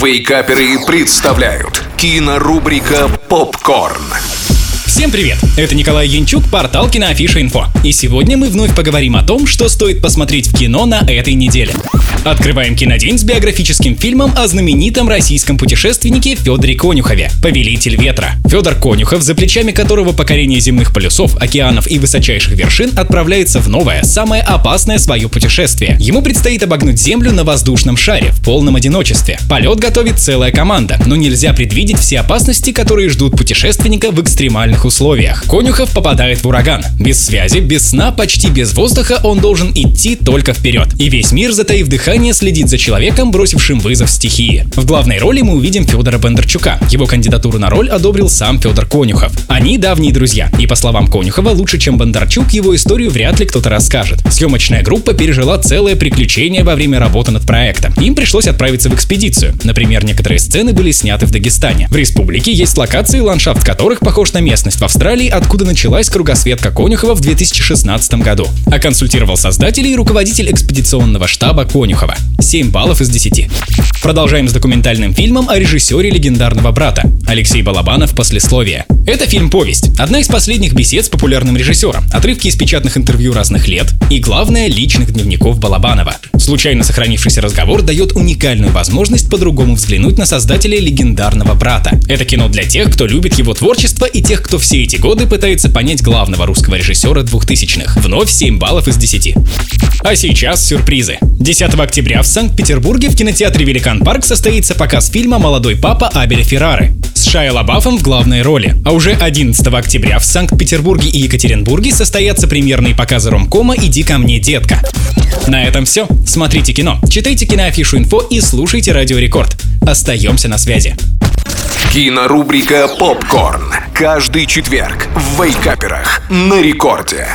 Вейкаперы представляют кинорубрика «Попкорн». Всем привет! Это Николай Янчук, портал Киноафиша Инфо. И сегодня мы вновь поговорим о том, что стоит посмотреть в кино на этой неделе. Открываем кинодень с биографическим фильмом о знаменитом российском путешественнике Федоре Конюхове «Повелитель ветра». Федор Конюхов, за плечами которого покорение земных полюсов, океанов и высочайших вершин отправляется в новое, самое опасное свое путешествие. Ему предстоит обогнуть Землю на воздушном шаре в полном одиночестве. Полет готовит целая команда, но нельзя предвидеть все опасности, которые ждут путешественника в экстремальных условиях. Конюхов попадает в ураган. Без связи, без сна, почти без воздуха он должен идти только вперед. И весь мир, затаив дыхание, следит за человеком, бросившим вызов стихии. В главной роли мы увидим Федора Бондарчука. Его кандидатуру на роль одобрил сам Федор Конюхов. Они давние друзья, и по словам Конюхова, лучше, чем Бондарчук, его историю вряд ли кто-то расскажет. Съемочная группа пережила целое приключение во время работы над проектом. Им пришлось отправиться в экспедицию. Например, некоторые сцены были сняты в Дагестане. В республике есть локации, ландшафт которых похож на местность в Австралии, откуда началась кругосветка Конюхова в 2016 году. А консультировал создателей руководитель экспедиционного штаба Конюхова. 7 баллов из 10. Продолжаем с документальным фильмом о режиссере легендарного брата. Алексей Балабанов «Послесловие». Это фильм-повесть. Одна из последних бесед с популярным режиссером. Отрывки из печатных интервью разных лет. И главное, личных дневников Балабанова. Случайно сохранившийся разговор дает уникальную возможность по-другому взглянуть на создателя легендарного брата. Это кино для тех, кто любит его творчество и тех, кто все эти годы пытается понять главного русского режиссера двухтысячных. Вновь 7 баллов из 10. А сейчас сюрпризы. 10 октября в Санкт-Петербурге в кинотеатре «Великан Парк» состоится показ фильма «Молодой папа» Абеля Феррары с Шайа Лабафом в главной роли. А уже 11 октября в Санкт-Петербурге и Екатеринбурге состоятся премьерные показы ромкома «Иди ко мне, детка». На этом все. Смотрите кино, читайте киноафишу инфо и слушайте Радио Рекорд. Остаемся на связи. Кинорубрика «Попкорн». Каждый четверг в Вейкаперах на рекорде.